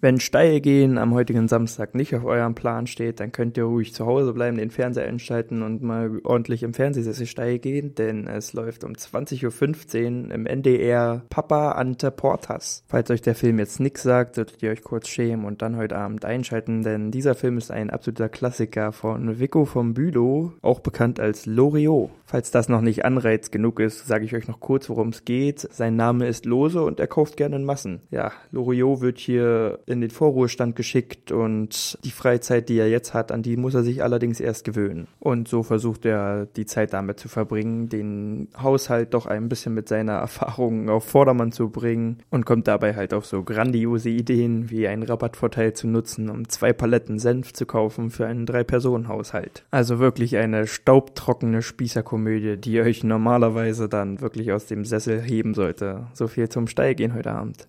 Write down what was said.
Wenn steil gehen am heutigen Samstag nicht auf eurem Plan steht, dann könnt ihr ruhig zu Hause bleiben, den Fernseher einschalten und mal ordentlich im Fernsehsessel steil gehen, denn es läuft um 20.15 Uhr im NDR Papa Ante Portas. Falls euch der Film jetzt nix sagt, solltet ihr euch kurz schämen und dann heute Abend einschalten, denn dieser Film ist ein absoluter Klassiker von Vico vom Bülow, auch bekannt als Loriot. Falls das noch nicht Anreiz genug ist, sage ich euch noch kurz, worum es geht. Sein Name ist Lose und er kauft gerne in Massen. Ja, Loriot wird hier in den Vorruhestand geschickt und die Freizeit, die er jetzt hat, an die muss er sich allerdings erst gewöhnen. Und so versucht er die Zeit damit zu verbringen, den Haushalt doch ein bisschen mit seiner Erfahrung auf Vordermann zu bringen und kommt dabei halt auf so grandiose Ideen wie einen Rabattvorteil zu nutzen, um zwei Paletten Senf zu kaufen für einen Drei-Personen-Haushalt. Also wirklich eine staubtrockene Spießerkomödie, die euch normalerweise dann wirklich aus dem Sessel heben sollte. So viel zum Steilgehen heute Abend.